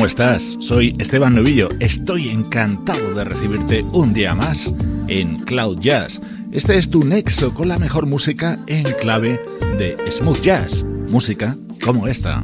¿Cómo estás? Soy Esteban Novillo. Estoy encantado de recibirte un día más en Cloud Jazz. Este es tu nexo con la mejor música en clave de smooth jazz. Música como esta.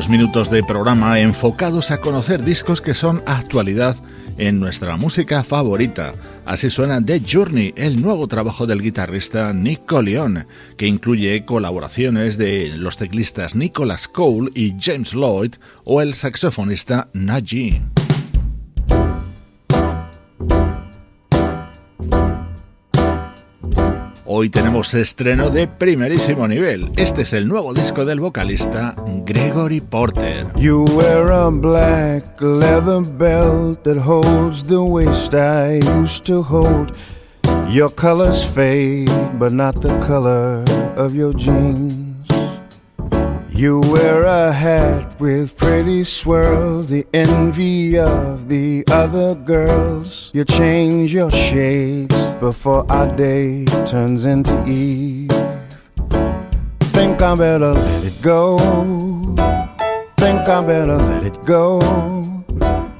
primeros minutos de programa enfocados a conocer discos que son actualidad en nuestra música favorita. Así suena The Journey, el nuevo trabajo del guitarrista Nico León, que incluye colaboraciones de los teclistas Nicholas Cole y James Lloyd o el saxofonista Najee. Hoy tenemos estreno de primerísimo nivel. Este es el nuevo disco del vocalista Gregory Porter. You wear a black leather belt that holds the waist I used to hold. Your colors fade, but not the color of your jeans. You wear a hat with pretty swirls, the envy of the other girls. You change your shades before our day turns into eve. Think I better let it go. Think I better let it go.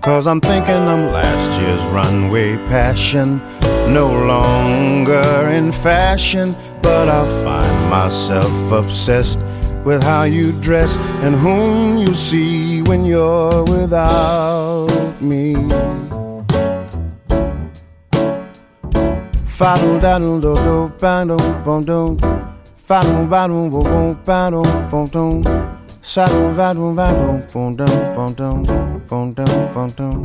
Cause I'm thinking I'm last year's runway passion. No longer in fashion, but I find myself obsessed with how you dress and whom you see when you're without me. Faddle daddle do do bando bom dum. Faddle baddle bo bom bado bom dum. Saddle vaddle vaddle bom dum bom dum bom dum bom dum.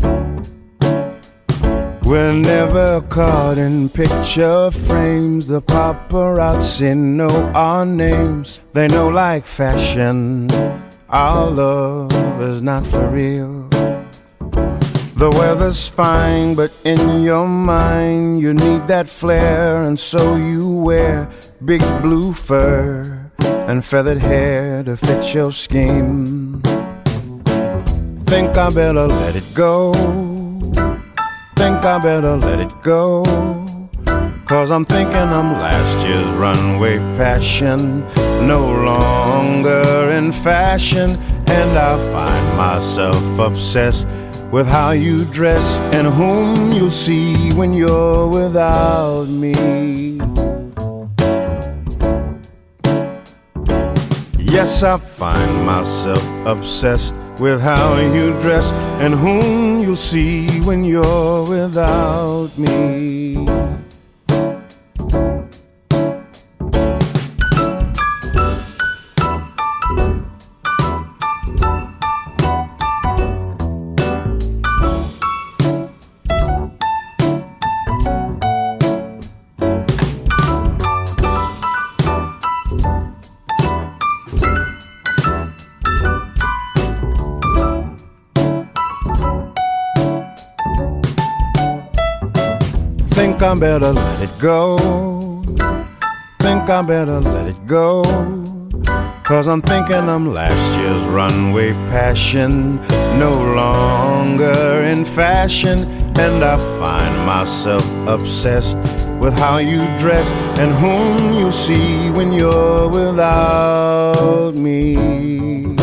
We're never caught in picture frames. The paparazzi know our names. They know like fashion. Our love is not for real. The weather's fine, but in your mind you need that flair, and so you wear big blue fur and feathered hair to fit your scheme. Think I better let it go think I better let it go. Cause I'm thinking I'm last year's runway passion, no longer in fashion. And I find myself obsessed with how you dress and whom you'll see when you're without me. Yes, I find myself obsessed with how you dress and whom you'll see when you're without me. I better let it go. Think I better let it go. Cause I'm thinking I'm last year's runway passion, no longer in fashion. And I find myself obsessed with how you dress and whom you see when you're without me.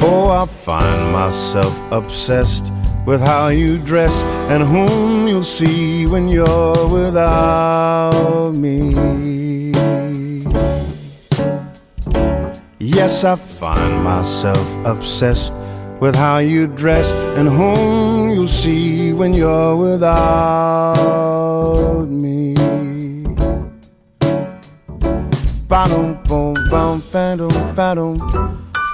Oh, I find myself obsessed with how you dress and whom you'll see when you're without me. Yes, I find myself obsessed with how you dress and whom you'll see when you're without me. Ba-dum, boom, bum, ba-dum, ba-dum,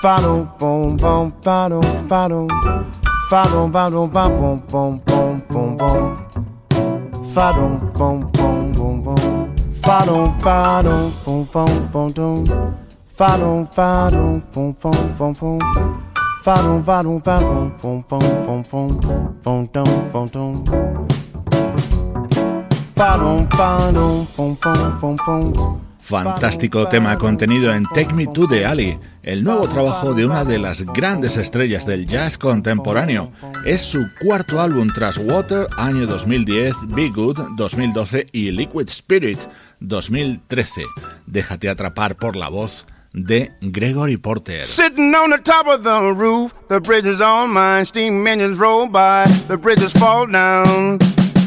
ba-dum, boom, bum, ba-dum, ba-dum. Fa dum ba dum bum bum bum bum bum. Fa dum bum bum bum bum. Fa dum fa dum bum bum bum dum. Fa dum fa dum bum bum bum bum. Fa dum fa dum fa dum bum bum bum bum bum dum bum dum. Fa dum fa dum bum bum bum bum. Fantástico tema contenido en Take Me to the Alley, el nuevo trabajo de una de las grandes estrellas del jazz contemporáneo. Es su cuarto álbum tras Water, año 2010, Be Good, 2012 y Liquid Spirit, 2013. Déjate atrapar por la voz de Gregory Porter. Sitting on the top of the roof, the bridge is on mine, steam engines roll by, the bridges fall down,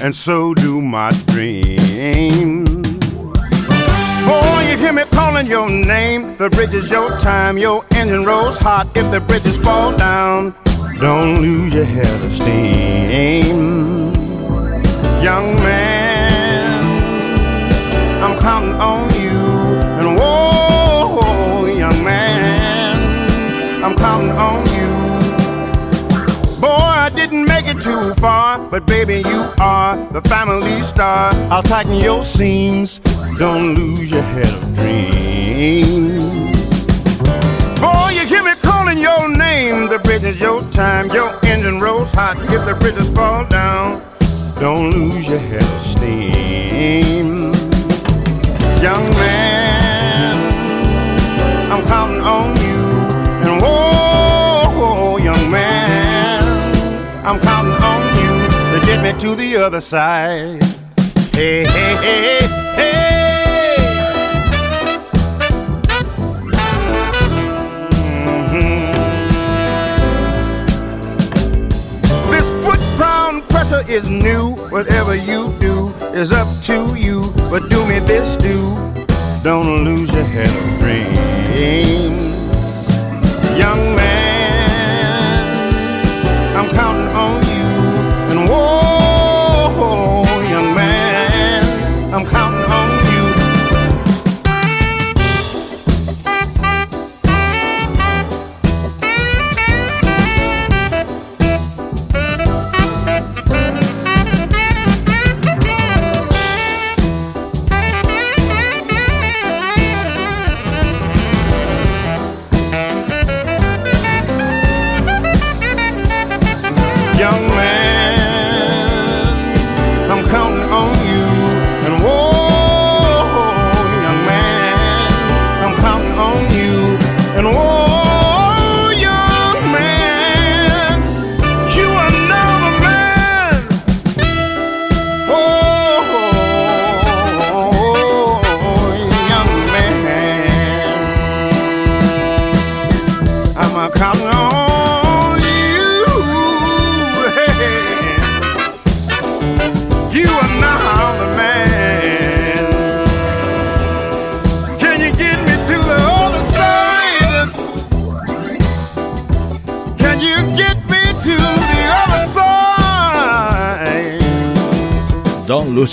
and so do my dreams. Oh, you hear me calling your name. The bridge is your time. Your engine rolls hot if the bridges fall down. Don't lose your head of steam. Young man, I'm counting on you. And whoa, young man, I'm counting on you. Far but baby, you are the family star. I'll tighten your seams. Don't lose your head of dreams. Boy, you hear me calling your name. The bridge is your time. Your engine rolls hot. If the bridges fall down, don't lose your head of steam. Young man, I'm counting on you. And whoa, young man, I'm counting me to the other side. Hey, hey, hey, hey. Mhm. This foot ground pressure is new. Whatever you do is up to you. But do me this, do. Don't lose your head of dreams. Young man,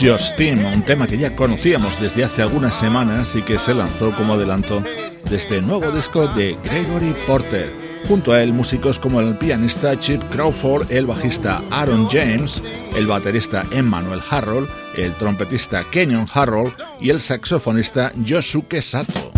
Steam, un tema que ya conocíamos desde hace algunas semanas y que se lanzó como adelanto de este nuevo disco de Gregory Porter. Junto a él, músicos como el pianista Chip Crawford, el bajista Aaron James, el baterista Emmanuel Harrell, el trompetista Kenyon Harrell y el saxofonista Yosuke Sato.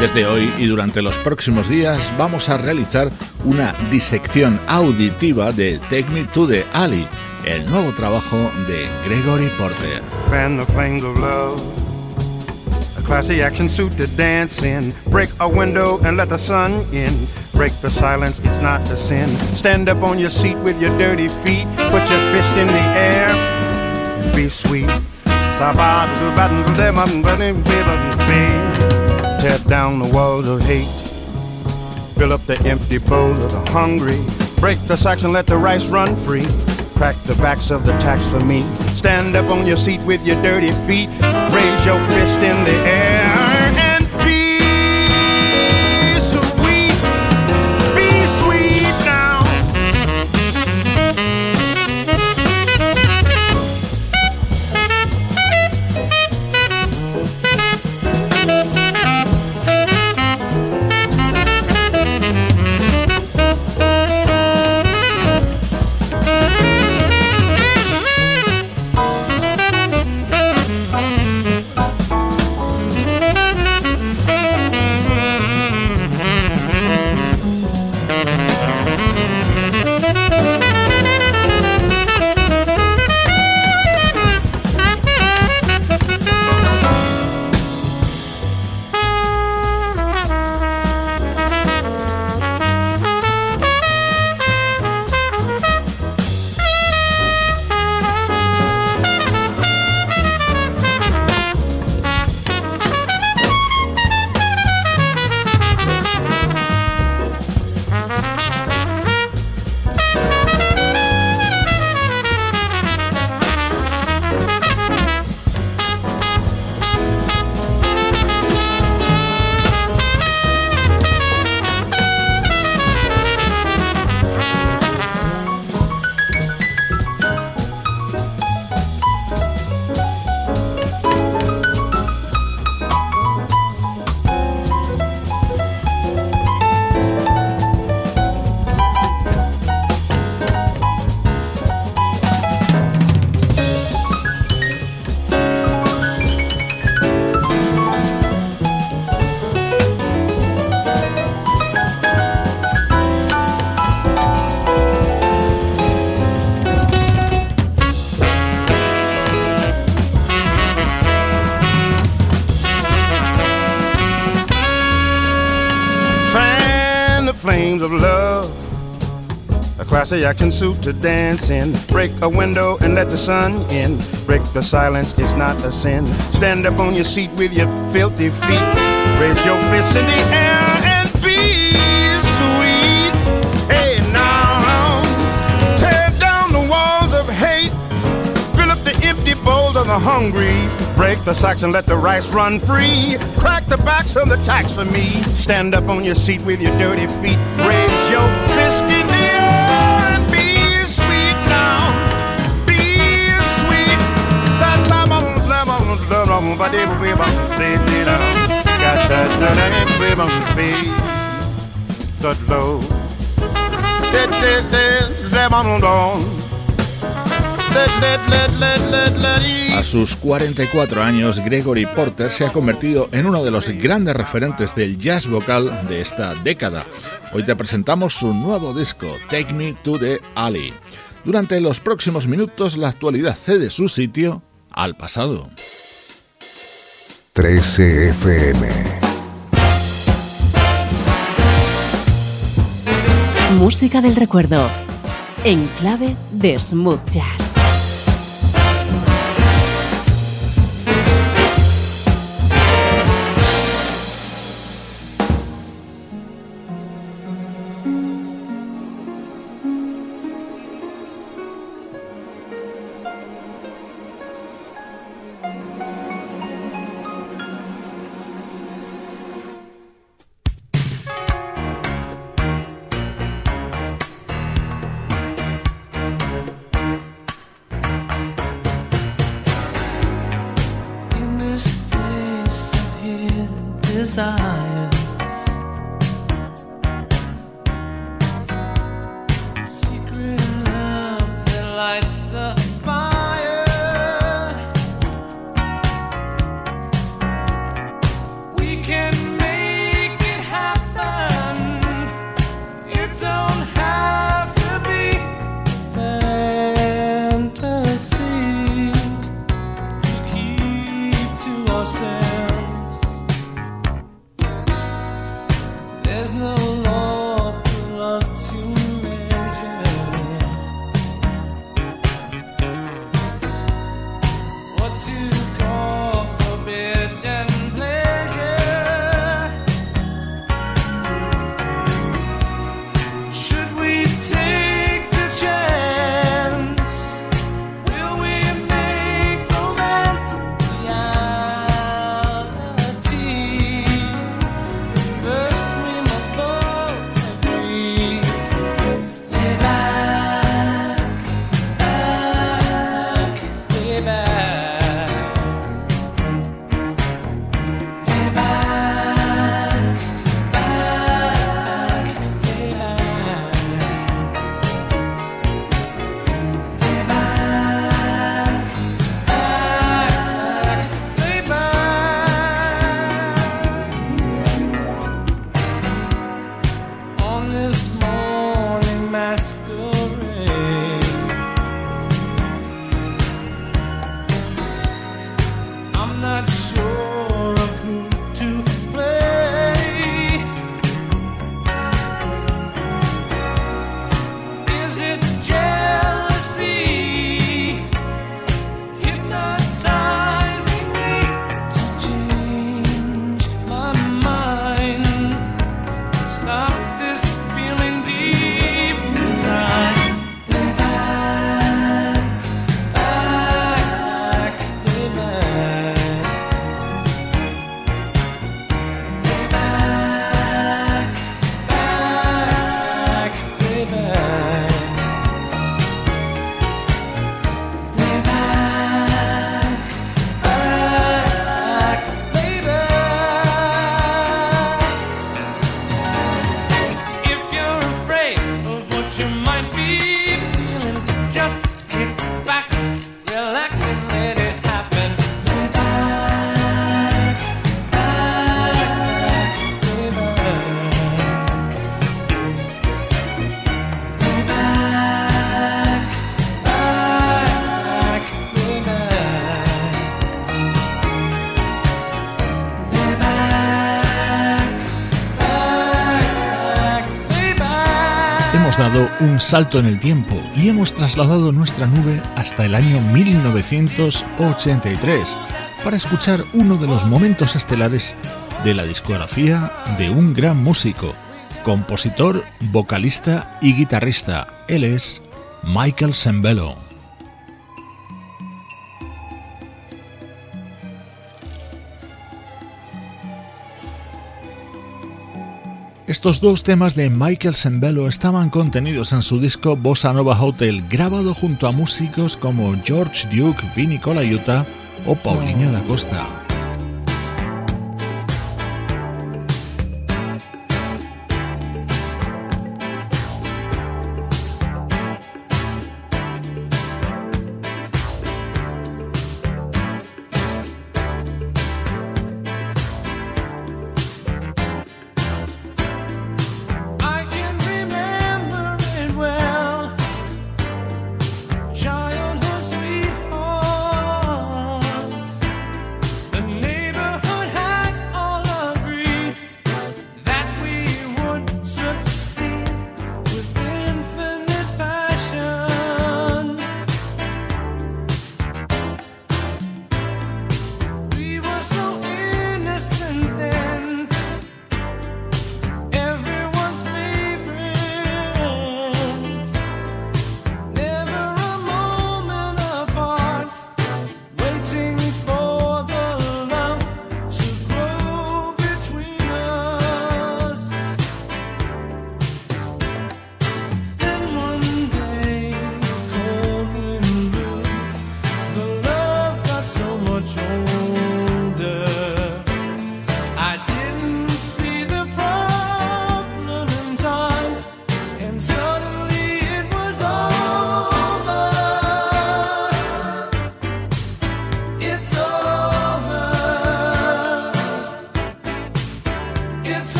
Desde hoy y durante los próximos días vamos a realizar una disección auditiva de Take Me to the Alley, el nuevo trabajo de Gregory Porter. Fan the flames of love. A classy action suit to dance in. Break a window and let the sun in. Break the silence, it's not a sin. Stand up on your seat with your dirty feet. Put your fist in the air. Be sweet. Tear down the walls of hate. Fill up the empty bowls of the hungry. Break the sacks and let the rice run free. Crack the backs of the tax for me. Stand up on your seat with your dirty feet. Raise your fist in the air classy action suit to dance in. Break a window and let the sun in. Break the silence is not a sin. Stand up on your seat with your filthy feet. Raise your fists in the air and be sweet. Hey, now, tear down the walls of hate. Fill up the empty bowls of the hungry. Break the sacks and let the rice run free. Crack the backs of the tax for me. Stand up on your seat with your dirty feet. Raise your fist in the A sus 44 años, Gregory Porter se ha convertido en uno de los grandes referentes del jazz vocal de esta década. Hoy te presentamos su nuevo disco, Take Me to the Alley. Durante los próximos minutos, la actualidad cede su sitio al pasado. 13 FM. Música del recuerdo. En clave de smooth jazz. Un salto en el tiempo y hemos trasladado nuestra nube hasta el año 1983 para escuchar uno de los momentos estelares de la discografía de un gran músico, compositor, vocalista y guitarrista. Él es Michael Sembello. Estos dos temas de Michael Sembello estaban contenidos en su disco Bossa Nova Hotel, grabado junto a músicos como George Duke, Vinny Colaiuta o Paulinho da Costa.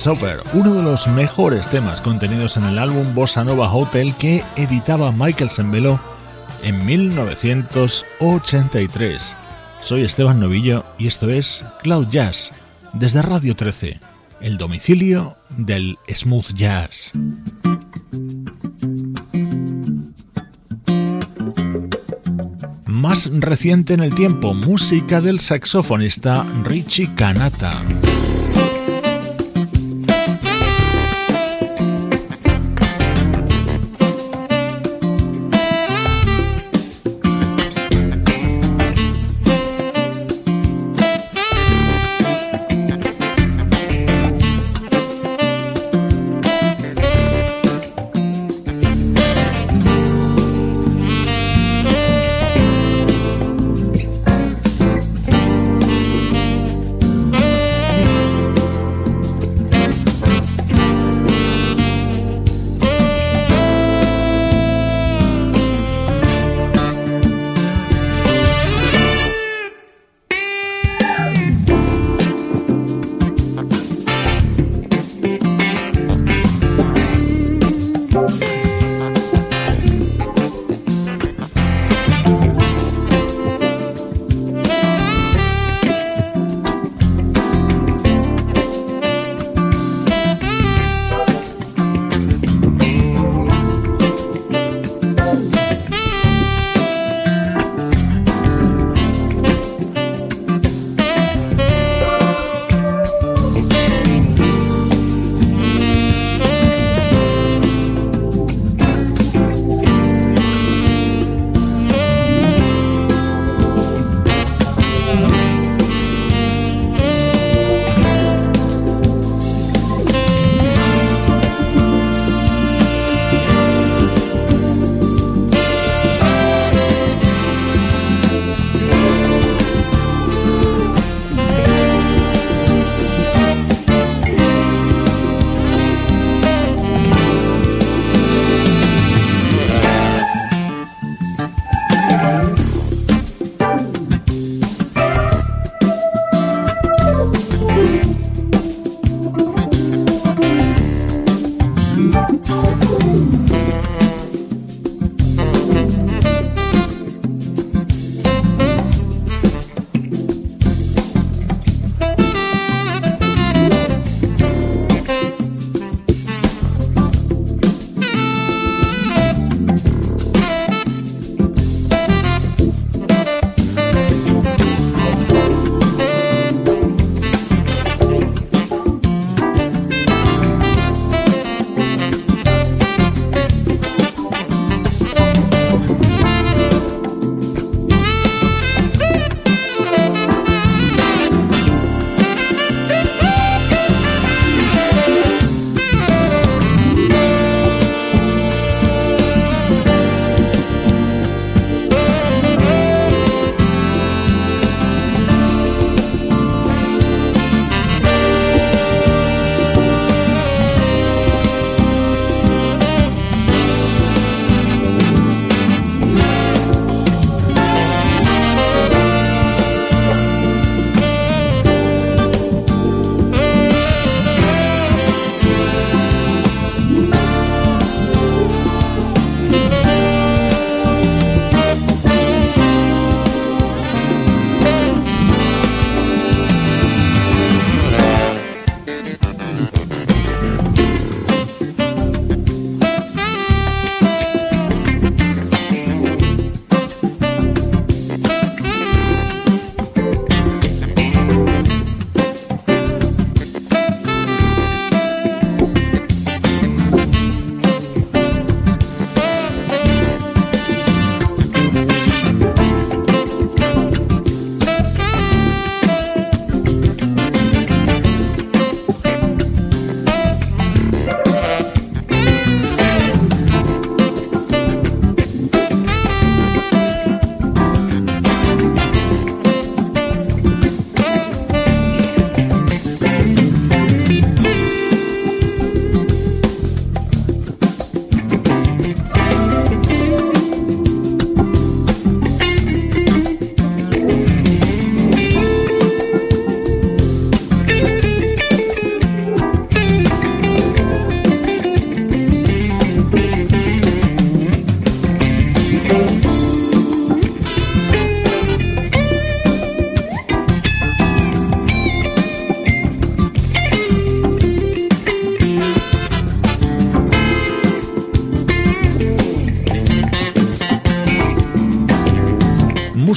Sober, uno de los mejores temas contenidos en el álbum Bossa Nova Hotel que editaba Michael Sembello en 1983. Soy Esteban Novillo y esto es Cloud Jazz desde Radio 13. el domicilio del smooth jazz. Más reciente en el tiempo, música del saxofonista Richie Kanata.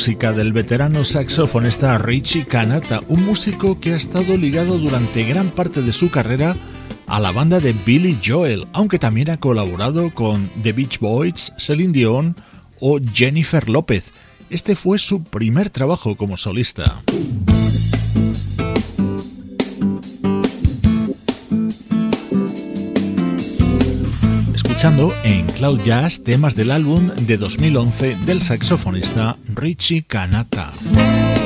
Música del veterano saxofonista Richie Kanata, un músico que ha estado ligado durante gran parte de su carrera a la banda de Billy Joel, aunque también ha colaborado con The Beach Boys, Celine Dion o Jennifer López. Este fue su primer trabajo como solista. escuchando en Cloud Jazz temas del álbum de 2011 del saxofonista Richie Kanata.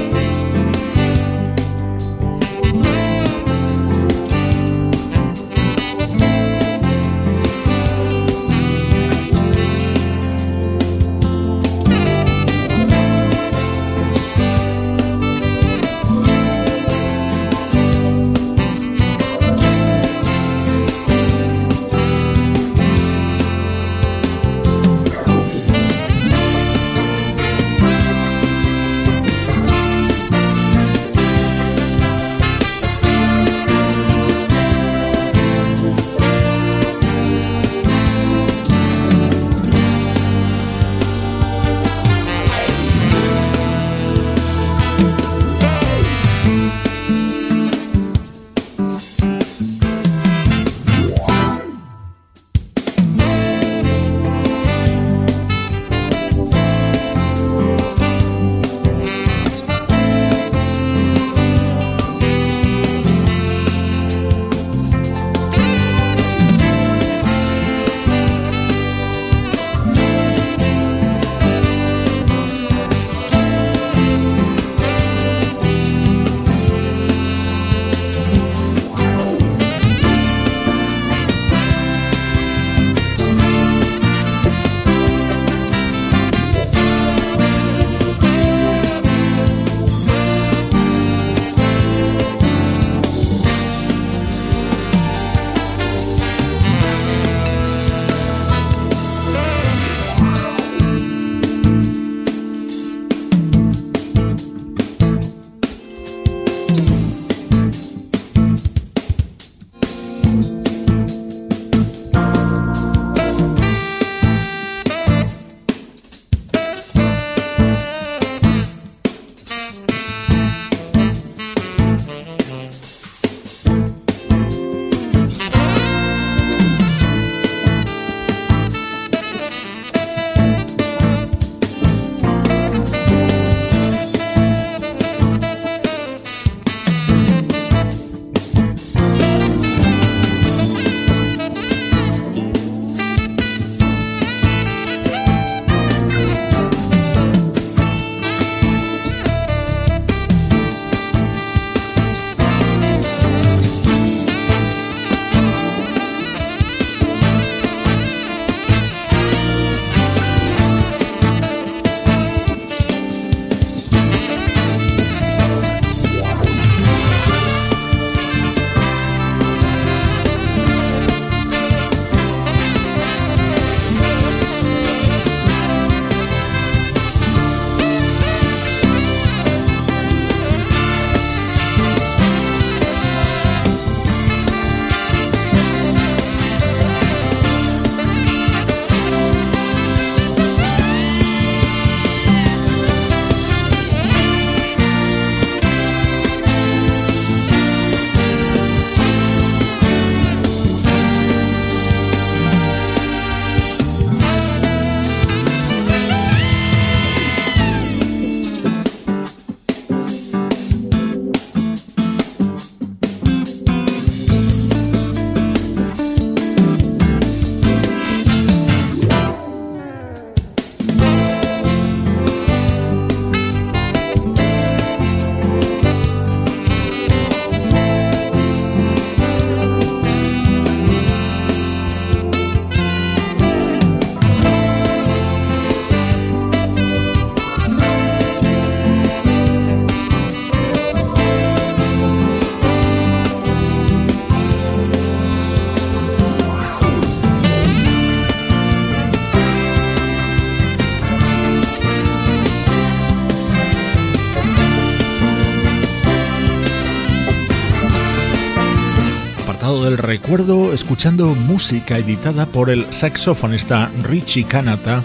Recuerdo escuchando música editada por el saxofonista Richie Kanata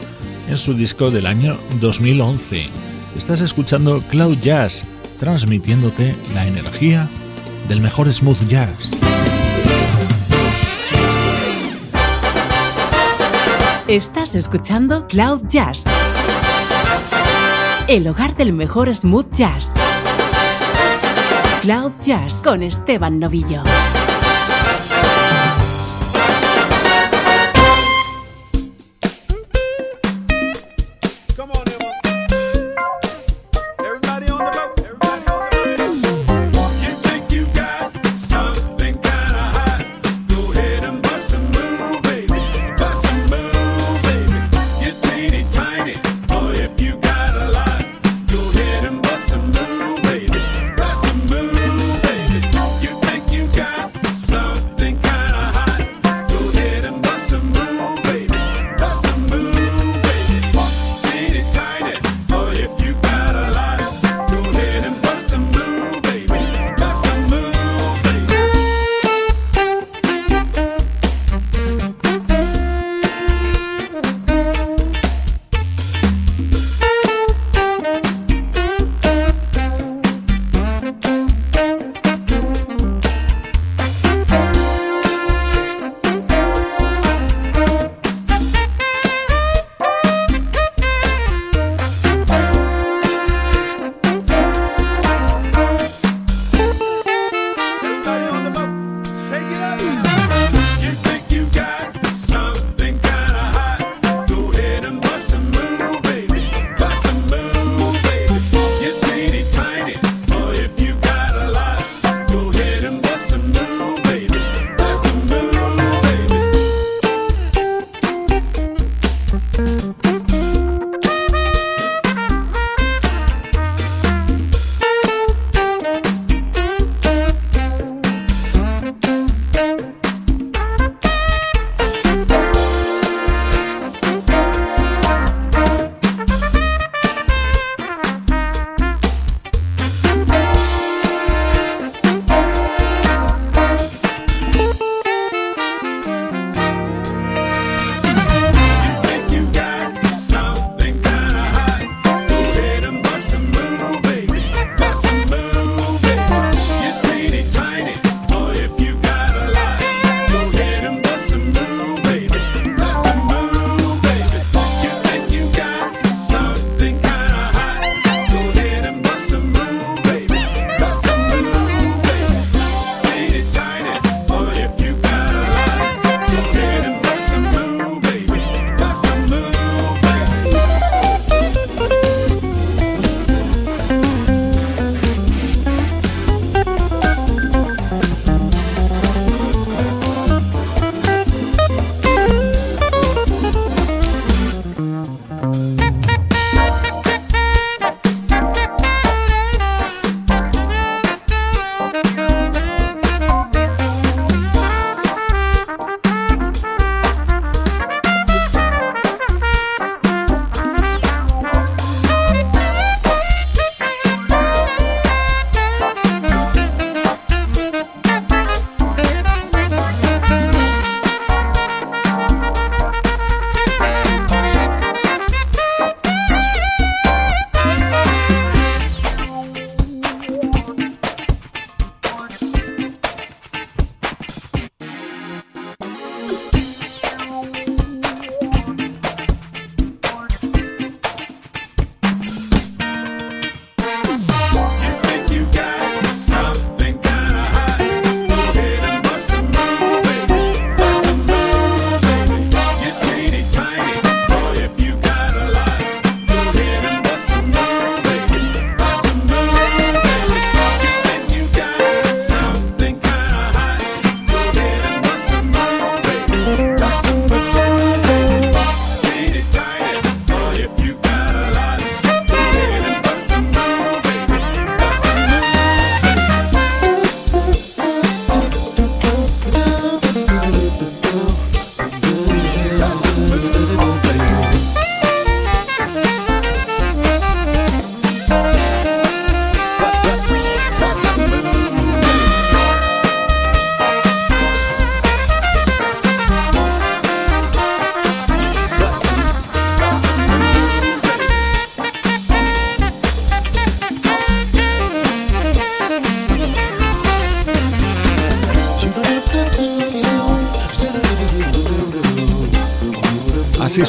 en su disco del año 2011. Estás escuchando Cloud Jazz, transmitiéndote la energía del mejor smooth jazz. Estás escuchando Cloud Jazz, el hogar del mejor smooth jazz. Cloud Jazz con Esteban Novillo.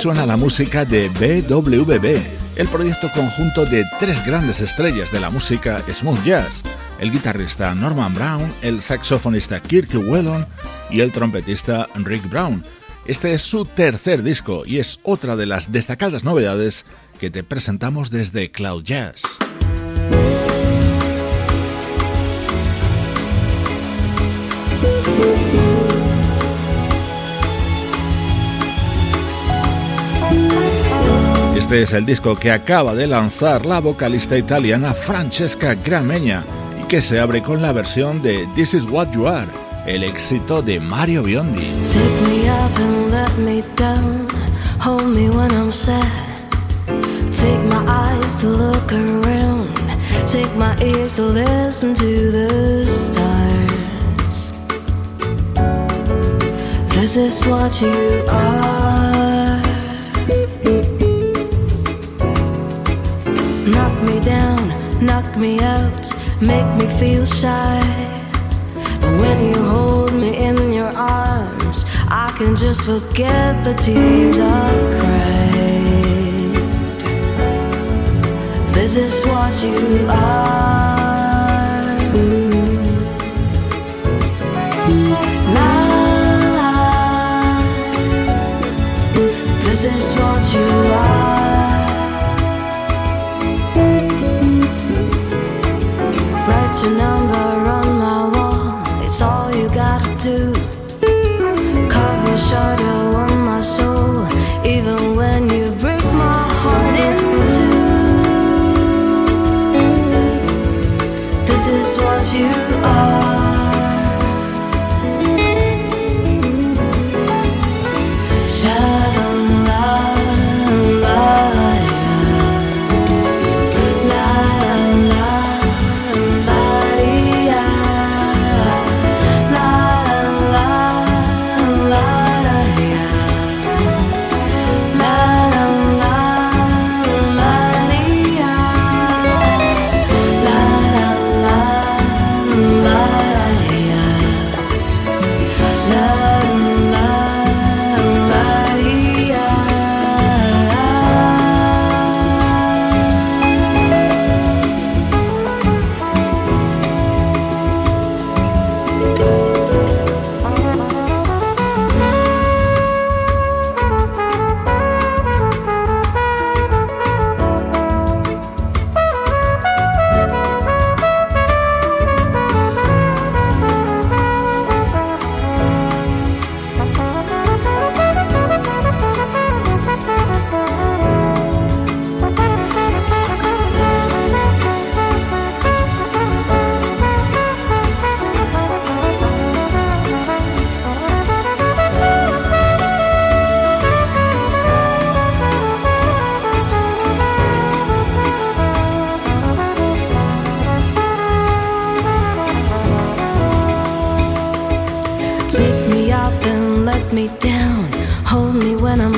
Suena la música de BWB, el proyecto conjunto de tres grandes estrellas de la música smooth jazz, el guitarrista Norman Brown, el saxofonista Kirk Whelan y el trompetista Rick Brown. Este es su tercer disco y es otra de las destacadas novedades que te presentamos desde Cloud Jazz. Este es el disco que acaba de lanzar la vocalista italiana Francesca Gramegna y que se abre con la versión de This Is What You Are, el éxito de Mario Biondi. Take my eyes to look around, take my ears to listen to the stars. This is what you are. Knock me out, make me feel shy. But when you hold me in your arms, I can just forget the tears I've cried. This is what you are. Your number on my wall. It's all you gotta do. Your shadow on my soul, even when you break my heart in two. This is what you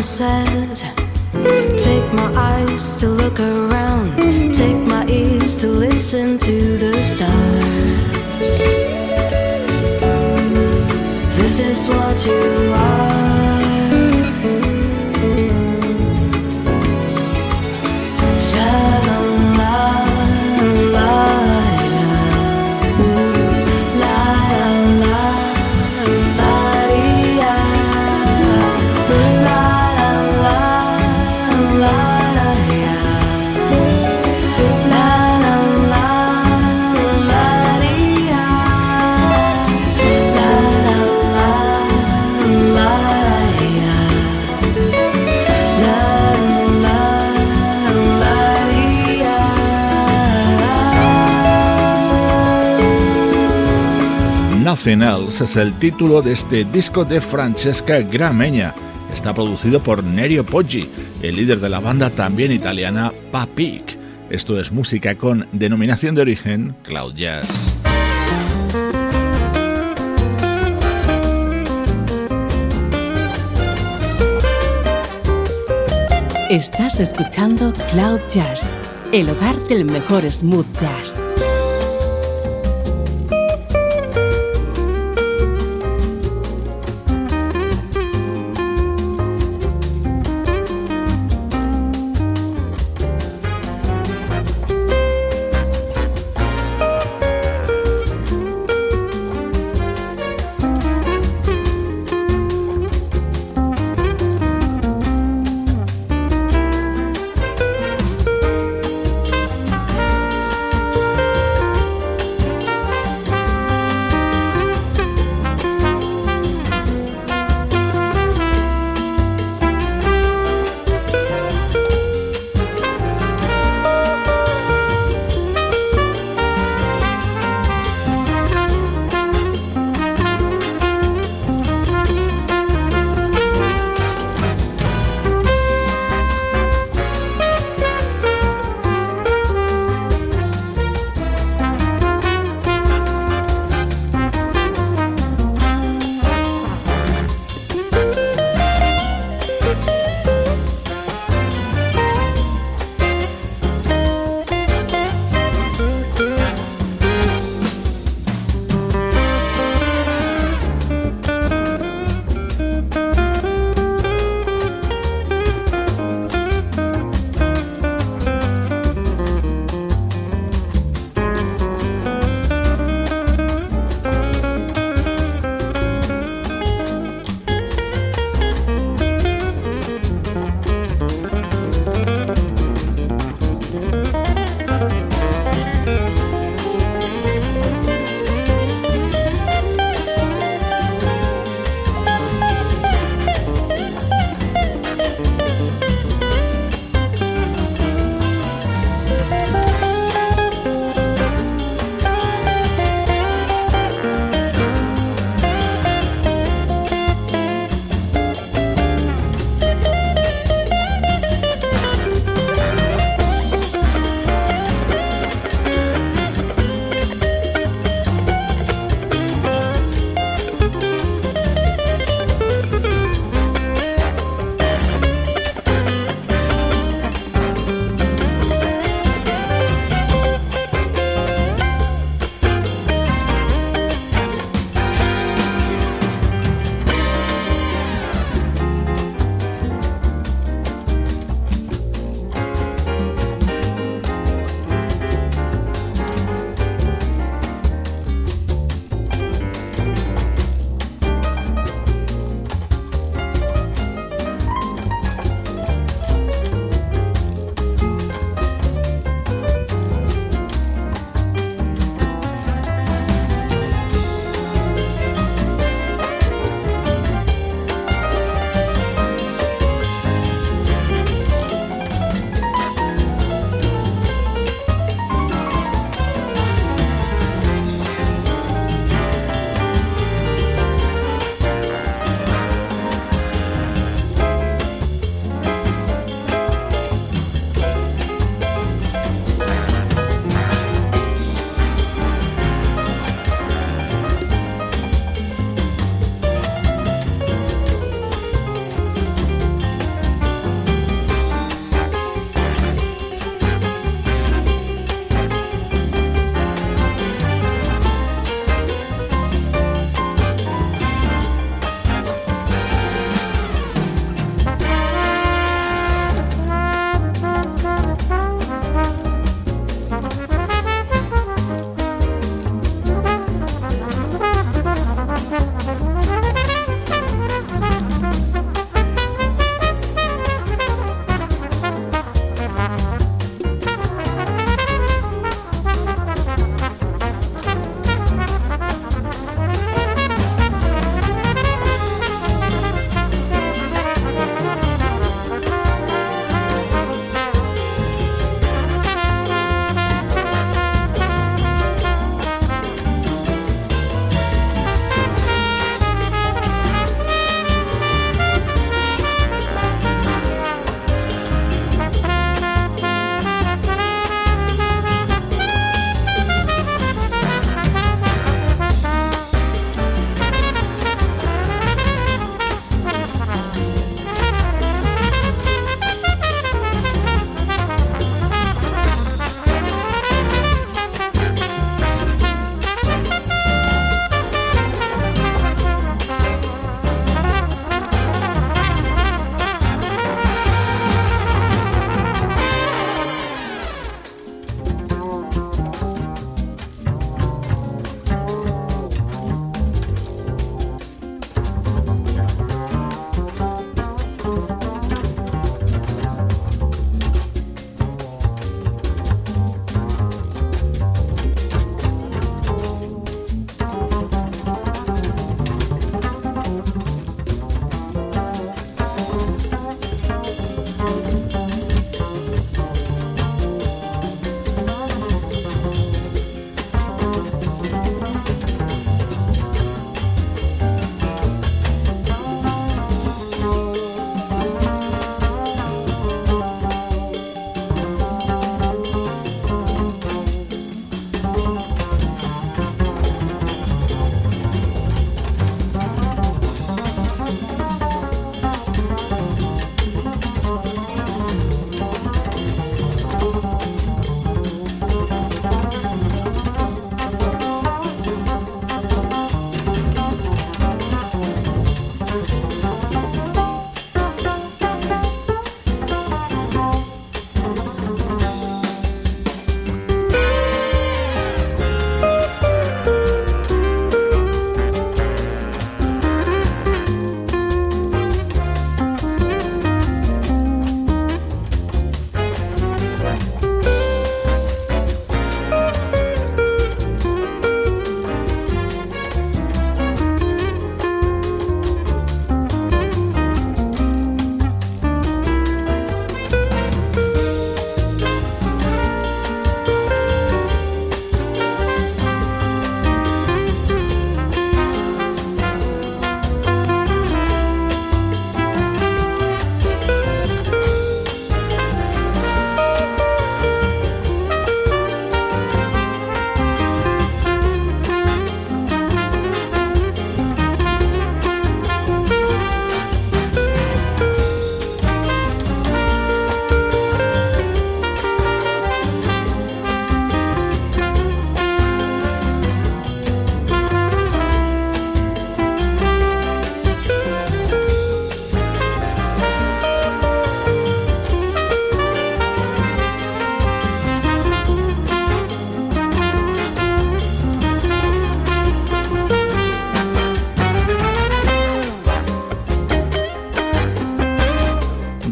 sad. Take my eyes to look around. Take my ears to listen to the stars. This is what you are. Es el título de este disco de Francesca Gramegna. Está producido por Nerio Poggi, el líder de la banda también italiana Papik. Esto es música con denominación de origen Cloud Jazz. Estás escuchando Cloud Jazz, el hogar del mejor smooth jazz.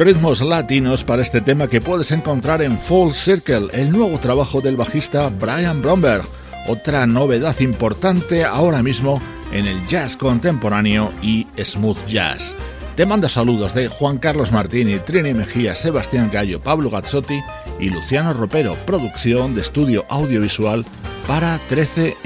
Ritmos latinos para este tema que puedes encontrar en Full Circle, el nuevo trabajo del bajista Brian Bromberg, otra novedad importante ahora mismo en el jazz contemporáneo y smooth jazz. Te manda saludos de Juan Carlos Martini, Trini Mejía, Sebastián Gallo, Pablo Gazzotti y Luciano Ropero, producción de estudio audiovisual para 13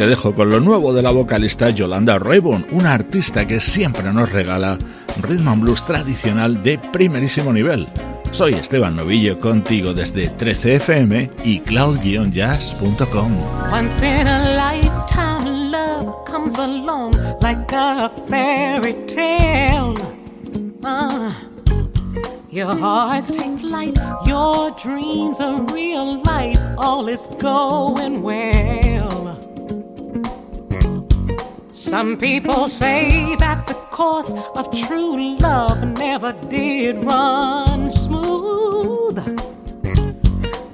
te dejo con lo nuevo de la vocalista Yolanda Rayburn, una artista que siempre nos regala rhythm and blues tradicional de primerísimo nivel. Soy Esteban Novillo contigo desde 13fm y cloud-jazz.com. Once in a lifetime love comes along like a fairy tale. Uh, your hearts take flight, your dreams are real life, all is going well. Some people say that the course of true love never did run smooth.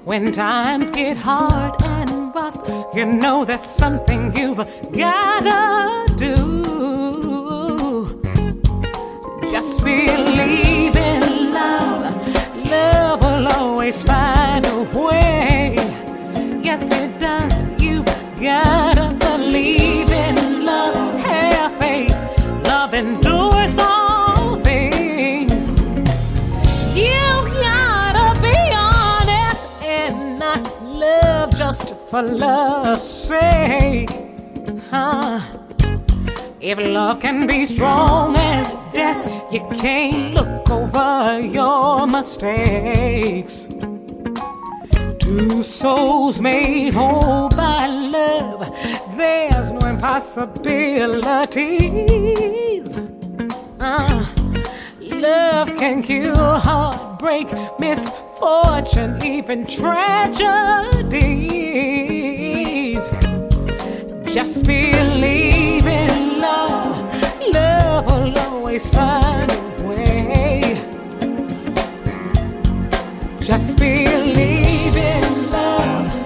When times get hard and rough, you know there's something you've gotta do. Just believe in love, love will always find a way. Yes, it does. You gotta believe Love endures all things. You gotta be honest and not love just for love's sake. Huh? If love can be strong as death, you can't look over your mistakes. Two souls made whole by love. There's no impossibilities. Uh, love can cure heartbreak, misfortune, even tragedies. Just believe in love. Love will always find a way. Just believe in love.